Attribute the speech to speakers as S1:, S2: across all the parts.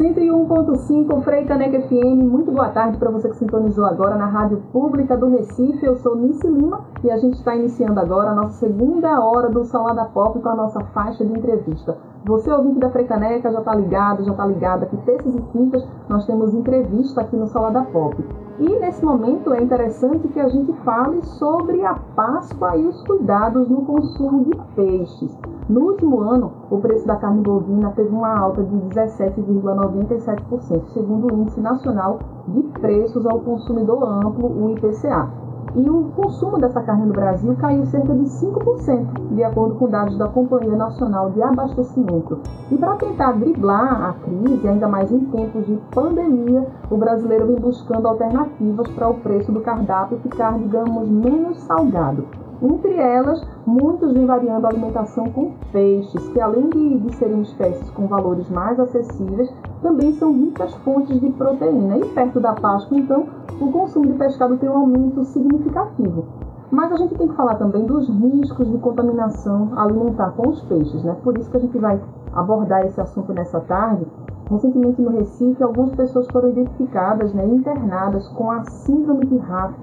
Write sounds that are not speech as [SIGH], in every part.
S1: 101.5 Frei Caneca FM, muito boa tarde para você que sintonizou agora na Rádio Pública do Recife. Eu sou Nice Lima e a gente está iniciando agora a nossa segunda hora do Salada Pop com a nossa faixa de entrevista. Você, ouvinte da Frecaneca, já está ligado, já está ligada que terças e quintas nós temos entrevista aqui no Salada Pop. E nesse momento é interessante que a gente fale sobre a Páscoa e os cuidados no consumo de peixes. No último ano, o preço da carne bovina teve uma alta de 17,97%, segundo o Índice Nacional de Preços ao Consumidor Amplo, o IPCA. E o consumo dessa carne no Brasil caiu cerca de 5%, de acordo com dados da Companhia Nacional de Abastecimento. E para tentar driblar a crise, ainda mais em tempos de pandemia, o brasileiro vem buscando alternativas para o preço do cardápio ficar, digamos, menos salgado. Entre elas, muitos vêm variando a alimentação com peixes, que além de, de serem espécies com valores mais acessíveis, também são ricas fontes de proteína. E perto da Páscoa, então, o consumo de pescado tem um aumento significativo. Mas a gente tem que falar também dos riscos de contaminação alimentar com os peixes, né? Por isso que a gente vai abordar esse assunto nessa tarde. Recentemente no Recife, algumas pessoas foram identificadas, né, internadas com a síndrome de RAF,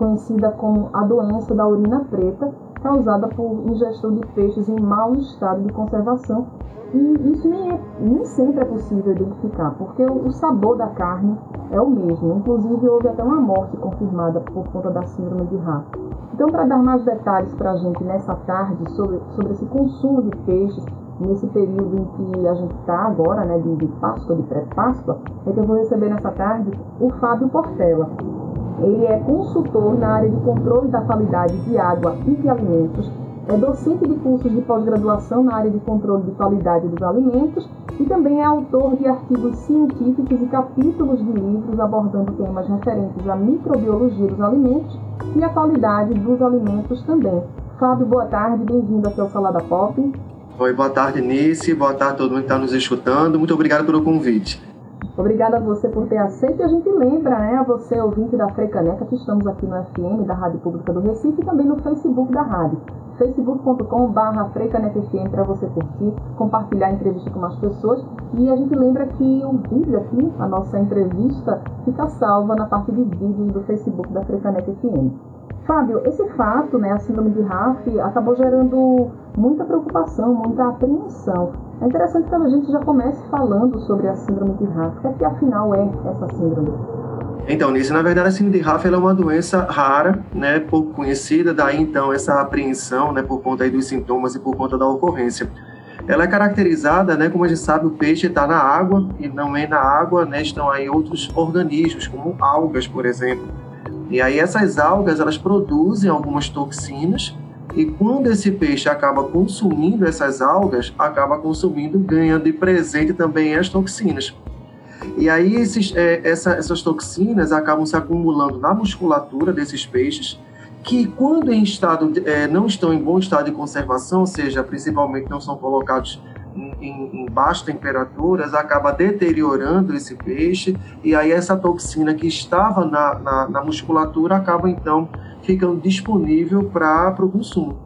S1: conhecida como a doença da urina preta, causada por ingestão de peixes em mau estado de conservação. E isso nem, é, nem sempre é possível identificar, porque o sabor da carne é o mesmo. Inclusive, houve até uma morte confirmada por conta da síndrome de Raff. Então, para dar mais detalhes para a gente nessa tarde sobre, sobre esse consumo de peixes, nesse período em que a gente está agora, né, de, de Páscoa, de pré-Páscoa, é que eu vou receber nessa tarde o Fábio Portela. Ele é consultor na área de controle da qualidade de água e de alimentos, é docente de cursos de pós-graduação na área de controle de qualidade dos alimentos e também é autor de artigos científicos e capítulos de livros abordando temas referentes à microbiologia dos alimentos e à qualidade dos alimentos também. Fábio, boa tarde, bem-vindo aqui ao Salada Pop.
S2: Oi, boa tarde, Nice, boa tarde a todo mundo que está nos escutando. Muito obrigado pelo convite.
S1: Obrigada a você por ter aceito. E a gente lembra, né, a você ouvinte da Frecaneca, que estamos aqui no FM da Rádio Pública do Recife e também no Facebook da rádio, facebook.com.br para você curtir, compartilhar a entrevista com mais pessoas. E a gente lembra que o vídeo aqui, a nossa entrevista, fica salva na parte de vídeos do Facebook da Frecaneca FM. Fábio, esse fato, né, a síndrome de RAF, acabou gerando muita preocupação, muita apreensão. É interessante que a gente já comece falando sobre a síndrome de RAF. O que, é que afinal é essa síndrome?
S2: Então, nisso, na verdade, a síndrome de RAF é uma doença rara, né, pouco conhecida, daí então essa apreensão, né, por conta aí dos sintomas e por conta da ocorrência. Ela é caracterizada, né, como a gente sabe, o peixe está na água e não é na água, né, estão aí outros organismos, como algas, por exemplo. E aí essas algas, elas produzem algumas toxinas e quando esse peixe acaba consumindo essas algas, acaba consumindo, ganhando de presente também as toxinas. E aí esses, é, essa, essas toxinas acabam se acumulando na musculatura desses peixes, que quando em estado é, não estão em bom estado de conservação, ou seja, principalmente não são colocados em, em baixas temperaturas acaba deteriorando esse peixe e aí essa toxina que estava na, na, na musculatura acaba então ficando disponível para o consumo.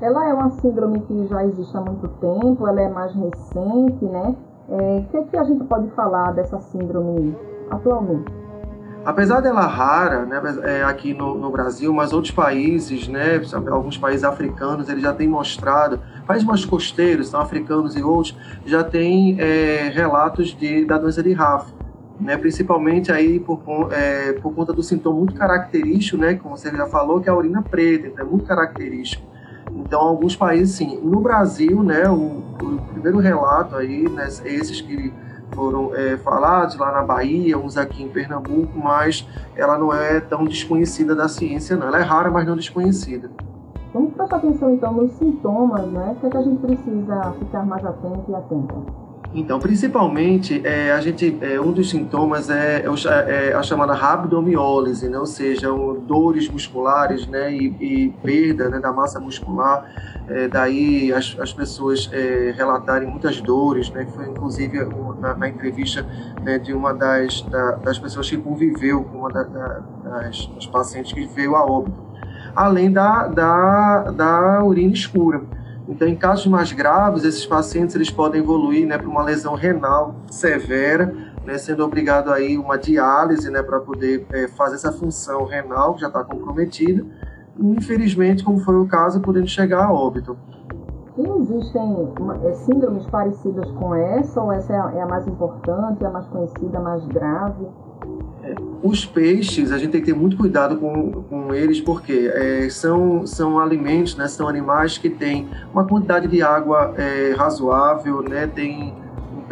S1: Ela é uma síndrome que já existe há muito tempo, ela é mais recente, né? É, o que, é que a gente pode falar dessa síndrome atualmente?
S2: Apesar dela rara, né, é, aqui no, no, Brasil, mas outros países, né, alguns países africanos, eles já têm mostrado, países mais costeiros, são africanos e outros, já têm é, relatos de, da doença de RAF, né, principalmente aí por, é, por conta do sintoma muito característico, né, como você já falou, que é a urina preta, então é muito característico. Então, alguns países, sim. No Brasil, né, o, o primeiro relato aí, né, esses que foram é, falados lá na Bahia, uns aqui em Pernambuco, mas ela não é tão desconhecida da ciência, não. Ela é rara, mas não desconhecida.
S1: Vamos prestar atenção então nos sintomas, né? O que, é que a gente precisa ficar mais atento e atenta?
S2: Então, principalmente, é, a gente, é, um dos sintomas é, é, é a chamada rabdomiólise, né? ou seja, dores musculares né? e, e perda né? da massa muscular. É, daí as, as pessoas é, relatarem muitas dores, né? que foi inclusive na, na entrevista né, de uma das, da, das pessoas que conviveu com uma da, da, das, das pacientes que veio a óbito. Além da, da, da urina escura. Então, em casos mais graves, esses pacientes eles podem evoluir né, para uma lesão renal severa, né, sendo obrigado aí uma diálise né, para poder é, fazer essa função renal que já está comprometida. Infelizmente, como foi o caso, podendo chegar a óbito.
S1: E existem é, síndromes parecidas com essa, ou essa é a, é a mais importante, é a mais conhecida, a mais grave?
S2: Os peixes, a gente tem que ter muito cuidado com, com eles, porque é, são, são alimentos, né, são animais que têm uma quantidade de água é, razoável, né, tem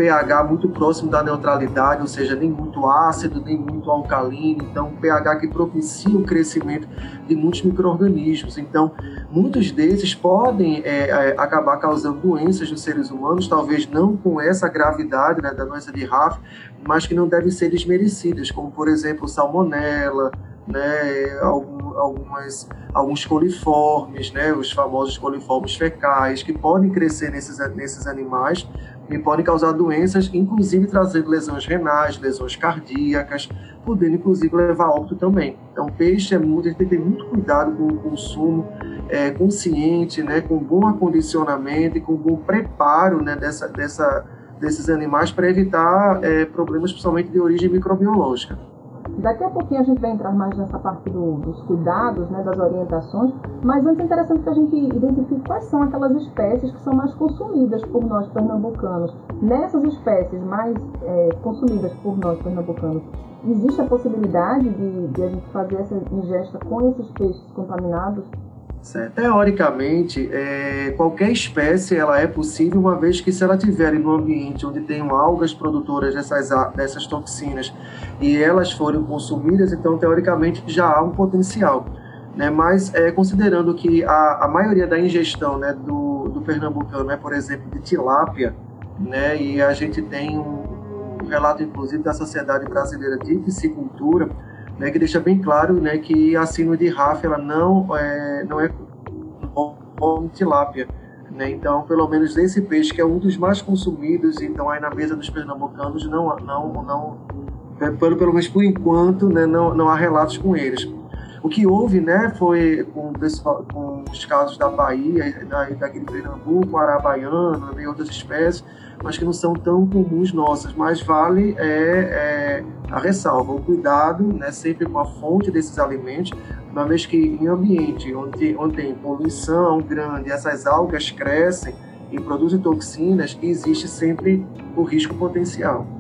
S2: pH muito próximo da neutralidade, ou seja, nem muito ácido, nem muito alcalino, então um pH que propicia o crescimento de muitos micro-organismos. Então, muitos desses podem é, é, acabar causando doenças nos seres humanos, talvez não com essa gravidade né, da doença de RAF, mas que não devem ser desmerecidas, como, por exemplo, salmonela, né, algumas, alguns coliformes, né, os famosos coliformes fecais, que podem crescer nesses, nesses animais e podem causar doenças, inclusive trazendo lesões renais, lesões cardíacas, podendo inclusive levar óbito também. Então, peixe é muito, a gente tem que ter muito cuidado com o consumo é, consciente, né, com bom acondicionamento e com bom preparo né, dessa, dessa, desses animais para evitar é, problemas, principalmente de origem microbiológica.
S1: Daqui a pouquinho a gente vai entrar mais nessa parte do, dos cuidados, né, das orientações, mas antes é interessante que a gente identifique quais são aquelas espécies que são mais consumidas por nós pernambucanos. Nessas espécies mais é, consumidas por nós pernambucanos, existe a possibilidade de, de a gente fazer essa ingesta com esses peixes contaminados?
S2: Certo. Teoricamente, é, qualquer espécie ela é possível, uma vez que se ela tiver em um ambiente onde tem algas produtoras dessas, dessas toxinas e elas forem consumidas, então teoricamente já há um potencial. Né? Mas é, considerando que a, a maioria da ingestão né, do, do pernambucano é, por exemplo, de tilápia, né, e a gente tem um, relato, inclusive, da Sociedade Brasileira de Piscicultura, né, que deixa bem claro né, que a síndrome de RAF ela não é, não é como tilápia. Né? Então, pelo menos esse peixe, que é um dos mais consumidos, então aí na mesa dos pernambucanos, não, não, não é, pelo, pelo menos por enquanto, né, não, não há relatos com eles. O que houve né, foi com, com os casos da Bahia, da, daquele Pernambuco, Arabaiana e outras espécies, mas que não são tão comuns nossas. Mas vale é, é a ressalva, o cuidado né, sempre com a fonte desses alimentos, uma vez que em ambiente onde, onde tem poluição grande, essas algas crescem e produzem toxinas, existe sempre o risco potencial.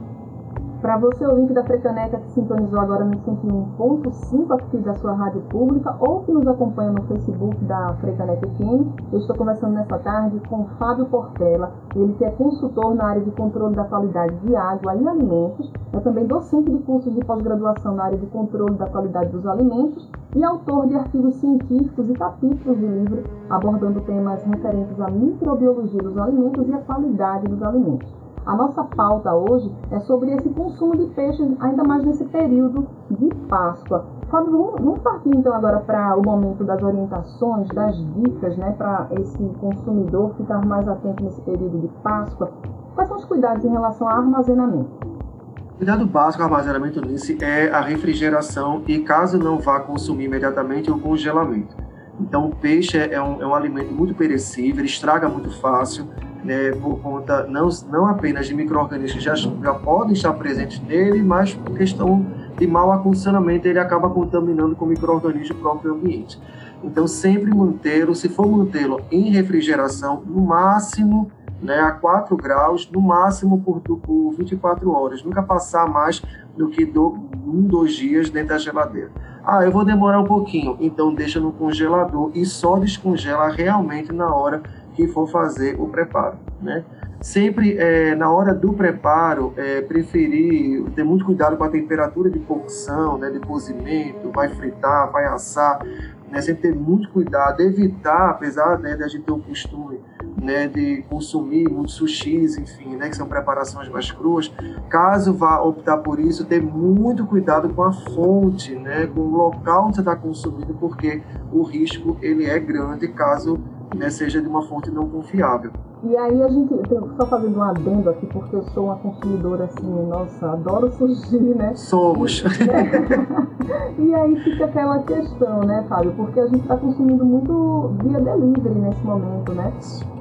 S1: Para você, o link da Frecaneca que sintonizou agora no 101.5 aqui da sua rádio pública ou que nos acompanha no Facebook da Frecaneca FM, eu estou conversando nessa tarde com Fábio Portela, ele que é consultor na área de controle da qualidade de água e alimentos, é também docente de cursos de pós-graduação na área de controle da qualidade dos alimentos e autor de artigos científicos e capítulos de livro abordando temas referentes à microbiologia dos alimentos e à qualidade dos alimentos. A nossa pauta hoje é sobre esse consumo de peixes, ainda mais nesse período de Páscoa. Fábio, vamos, partir então agora para o momento das orientações, das dicas, né, para esse consumidor ficar mais atento nesse período de Páscoa. Quais são os cuidados em relação ao armazenamento?
S2: cuidado básico armazenamento nisso é a refrigeração e, caso não vá consumir imediatamente, o congelamento. Então, o peixe é um, é um alimento muito perecível, estraga muito fácil, né, por conta não, não apenas de micro-organismos que já, já podem estar presentes nele, mas por questão de mau acondicionamento, ele acaba contaminando com micro-organismos do próprio ambiente. Então, sempre mantê-lo, se for mantê-lo em refrigeração, no máximo né, a 4 graus, no máximo por, por 24 horas, nunca passar mais do que do, um, dois dias dentro da geladeira. Ah, eu vou demorar um pouquinho, então deixa no congelador e só descongela realmente na hora que for fazer o preparo, né? Sempre é, na hora do preparo, é, preferir ter muito cuidado com a temperatura de cocção, né, de cozimento, vai fritar, vai assar, né, sempre ter muito cuidado, evitar, apesar né, de a gente ter o costume né, de consumir muitos sushis, enfim, né, que são preparações mais cruas, caso vá optar por isso, ter muito cuidado com a fonte, né, com o local onde você está consumindo, porque o risco ele é grande caso né, seja de uma fonte não confiável.
S1: E aí a gente, só fazendo um adendo aqui, porque eu sou uma consumidora assim, nossa, adoro sushi, né?
S2: Somos. [LAUGHS]
S1: e aí fica aquela questão, né, Fábio? Porque a gente está consumindo muito via delivery nesse momento, né?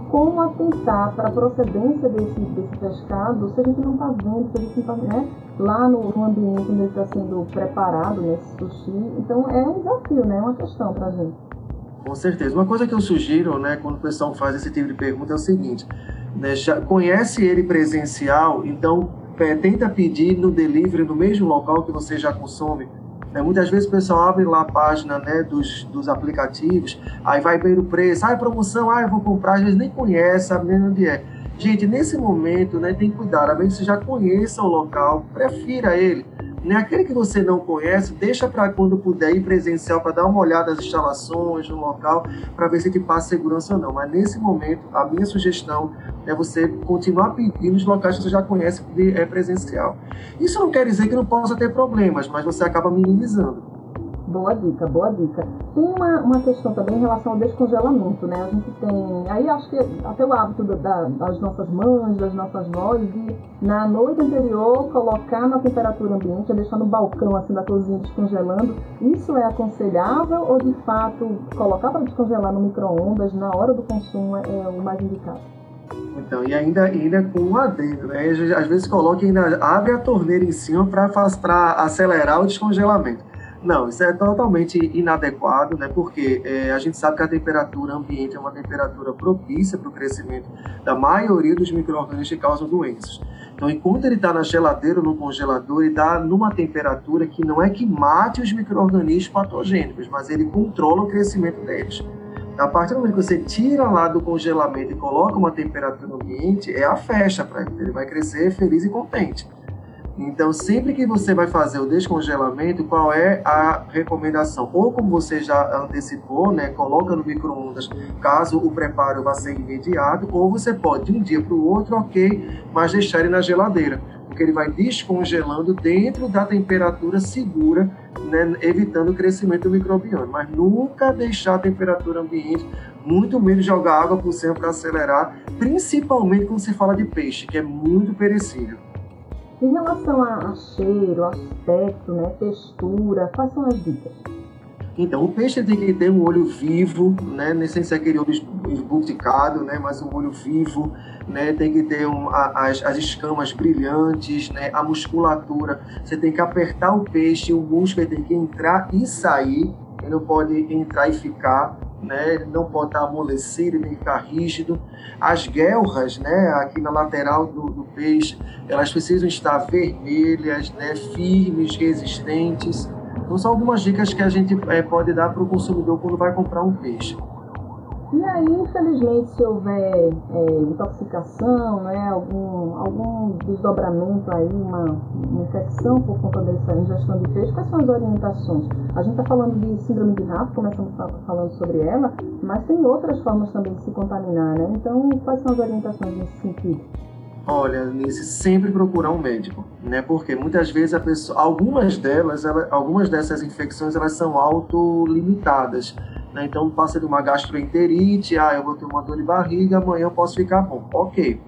S1: como atentar para a procedência desse, desse pescado se a gente não está vendo, se a gente não está né, lá no, no, ambiente onde ele está sendo preparado, nesse né, sushi. Então é um desafio, né? É uma questão para a gente.
S2: Com certeza. Uma coisa que eu sugiro, né, quando o pessoal faz esse tipo de pergunta é o seguinte: né, conhece ele presencial, então é, tenta pedir no delivery no mesmo local que você já consome né? Muitas vezes o pessoal abre lá a página né, dos, dos aplicativos, aí vai ver o preço, ah, é promoção, ah, eu vou comprar, às vezes nem conhece, sabe nem onde é. Gente, nesse momento, né, tem que cuidar, a menos que você já conheça o local, prefira ele. Né? Aquele que você não conhece, deixa para quando puder ir presencial para dar uma olhada nas instalações, no local, para ver se te passa segurança ou não. Mas nesse momento, a minha sugestão é você continuar pedindo os locais que você já conhece de é, presencial. Isso não quer dizer que não possa ter problemas, mas você acaba minimizando.
S1: Boa dica, boa dica. Tem uma, uma questão também em relação ao descongelamento, né? A gente tem, aí acho que até o hábito da, das nossas mães, das nossas vós, de na noite anterior colocar na temperatura ambiente, deixar no balcão assim da cozinha descongelando. Isso é aconselhável ou de fato colocar para descongelar no micro-ondas na hora do consumo é, é o mais indicado?
S2: Então, e ainda, ainda com um adendo, né? Às vezes coloca ainda abre a torneira em cima para acelerar o descongelamento. Não, isso é totalmente inadequado, né? Porque é, a gente sabe que a temperatura ambiente é uma temperatura propícia para o crescimento da maioria dos micro-organismos que causam doenças. Então, enquanto ele está na geladeira ou no congelador, ele está numa temperatura que não é que mate os micro-organismos patogênicos, mas ele controla o crescimento deles. A partir do momento que você tira lá do congelamento e coloca uma temperatura ambiente, é a festa para ele. Ele vai crescer feliz e contente. Então, sempre que você vai fazer o descongelamento, qual é a recomendação? Ou como você já antecipou, né, coloca no micro-ondas, caso o preparo vá ser imediato, ou você pode, de um dia para o outro, ok, mas deixar ele na geladeira, porque ele vai descongelando dentro da temperatura segura, né, evitando o crescimento do microbioma. Mas nunca deixar a temperatura ambiente, muito menos jogar água por cima para acelerar, principalmente quando se fala de peixe, que é muito perecível.
S1: Em relação a, a cheiro, aspecto, né, textura, quais são as dicas?
S2: Então, o peixe tem que ter um olho vivo, né? Nem sem ser aquele olho esbuticado, né? Mas um olho vivo, né? Tem que ter um, a, as, as escamas brilhantes, né? A musculatura. Você tem que apertar o peixe, o músculo tem que entrar e sair. Ele não pode entrar e ficar né? Ele não pode estar amolecido nem ficar rígido. As guelras, né? Aqui na lateral do, do peixe, elas precisam estar vermelhas, né? Firmes, resistentes. Então são algumas dicas que a gente é, pode dar para o consumidor quando vai comprar um peixe.
S1: E aí, infelizmente, se houver é, intoxicação, né, algum, algum desdobramento aí, uma, uma infecção por conta dessa ingestão de peixe, quais são as orientações? A gente está falando de síndrome de Rafa, começamos falando sobre ela, mas tem outras formas também de se contaminar, né? Então, quais são as orientações nesse sentido?
S2: Olha, Nice, sempre procurar um médico, né? Porque muitas vezes a pessoa, algumas delas, ela, algumas dessas infecções, elas são autolimitadas. Né? Então passa de uma gastroenterite, ah, eu vou ter uma dor de barriga, amanhã eu posso ficar bom. Ok.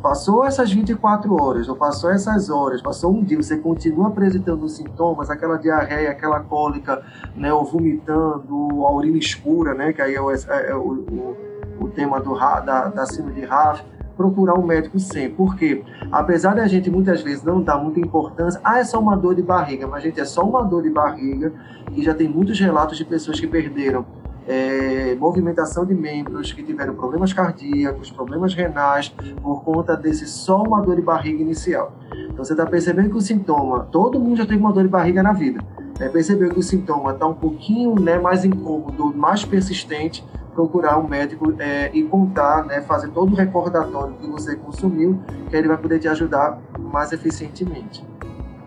S2: Passou essas 24 horas, ou passou essas horas, passou um dia, você continua apresentando sintomas, aquela diarreia, aquela cólica, né, ou vomitando, a urina escura, né, que aí é o, é, é o, o, o tema do, da, da síndrome de RAF, procurar um médico sempre. Porque, apesar da gente muitas vezes não dar muita importância, ah, é só uma dor de barriga, mas, gente, é só uma dor de barriga e já tem muitos relatos de pessoas que perderam é, movimentação de membros que tiveram problemas cardíacos, problemas renais, por conta desse só uma dor de barriga inicial. Então você está percebendo que o sintoma, todo mundo já teve uma dor de barriga na vida. Né? Percebeu que o sintoma está um pouquinho né, mais incômodo, mais persistente, procurar um médico é, e contar, né, fazer todo o recordatório que você consumiu, que ele vai poder te ajudar mais eficientemente.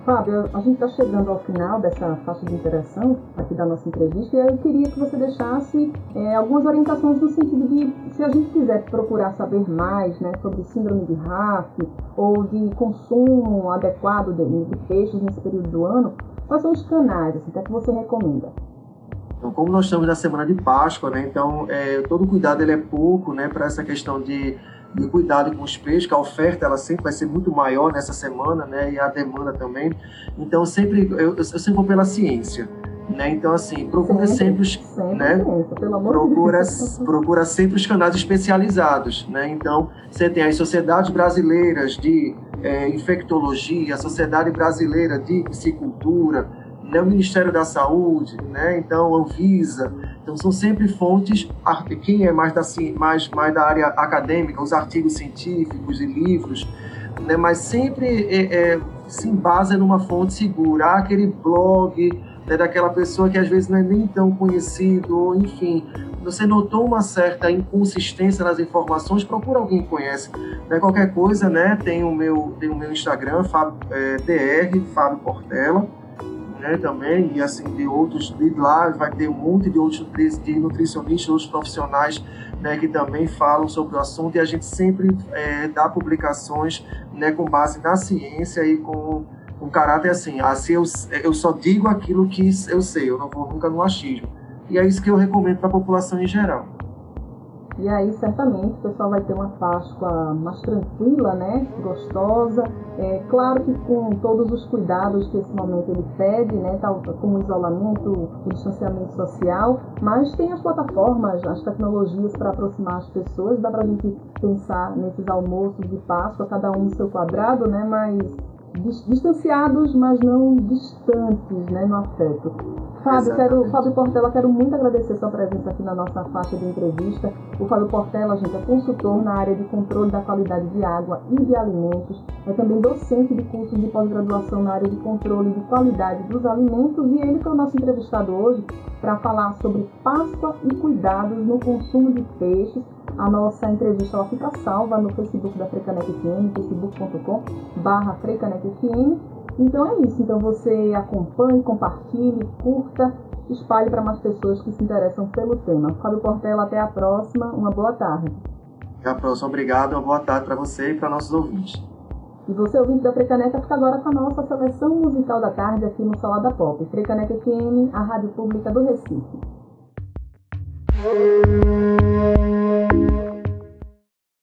S1: Fábio, a gente está chegando ao final dessa faixa de interação aqui da nossa entrevista e eu queria que você deixasse é, algumas orientações no sentido de, se a gente quiser procurar saber mais né, sobre síndrome de RAF ou de consumo adequado de, de peixes nesse período do ano, quais são os canais assim, que você recomenda?
S2: Então, como nós estamos na semana de Páscoa, né, então é, todo cuidado ele é pouco né, para essa questão de de cuidado com os peixes, que a oferta ela sempre vai ser muito maior nessa semana, né, e a demanda também. Então sempre eu, eu sempre vou pela ciência. Né? Então, assim, procura sempre, sempre, sempre né? procura, procura sempre os canais especializados. Né? Então, você tem as sociedades brasileiras de é, infectologia, a Sociedade Brasileira de Psicultura, né? o Ministério da Saúde, né? então, Anvisa. Então, são sempre fontes, quem é mais da, mais, mais da área acadêmica, os artigos científicos e livros, né? mas sempre é, é, se embasa numa fonte segura. Há aquele blog né, daquela pessoa que às vezes não é nem tão conhecido, ou enfim, você notou uma certa inconsistência nas informações, procura alguém que conhece. Né, qualquer coisa, né, tem o meu, tem o meu Instagram, Fábio, é, DR, Fábio Portela, né, também, e assim, de outros, de lá vai ter um monte de outros de nutricionistas, outros profissionais né, que também falam sobre o assunto, e a gente sempre é, dá publicações né, com base na ciência e com um caráter assim, assim eu, eu só digo aquilo que eu sei, eu não vou nunca no achismo. E é isso que eu recomendo para a população em geral.
S1: E aí, certamente, o pessoal vai ter uma Páscoa mais tranquila, né? Gostosa. É claro que com todos os cuidados que esse momento ele pede, né? Tal, como o isolamento, o distanciamento social. Mas tem as plataformas, as tecnologias para aproximar as pessoas. Dá para a gente pensar nesses almoços de Páscoa, cada um no seu quadrado, né? Mas distanciados, mas não distantes, né, no afeto. Fábio, quero, Fábio Portela, quero muito agradecer sua presença aqui na nossa faixa de entrevista. O Fábio Portela, gente, é consultor na área de controle da qualidade de água e de alimentos. É também docente de cursos de pós-graduação na área de controle de qualidade dos alimentos e ele foi o nosso entrevistado hoje para falar sobre Páscoa e cuidados no consumo de peixes a nossa entrevista ela fica salva no Facebook da Frecanec FM, facebook.com barra. Então é isso. Então você acompanhe, compartilhe, curta, espalhe para mais pessoas que se interessam pelo tema. Fábio Portela, até a próxima. Uma boa tarde.
S2: Até a próxima. Obrigado. Uma boa tarde para você e para nossos ouvintes.
S1: E você, ouvinte da Frecaneca, fica agora com a nossa seleção musical da tarde aqui no Salada Pop. Frecaneca FM, a rádio pública do Recife.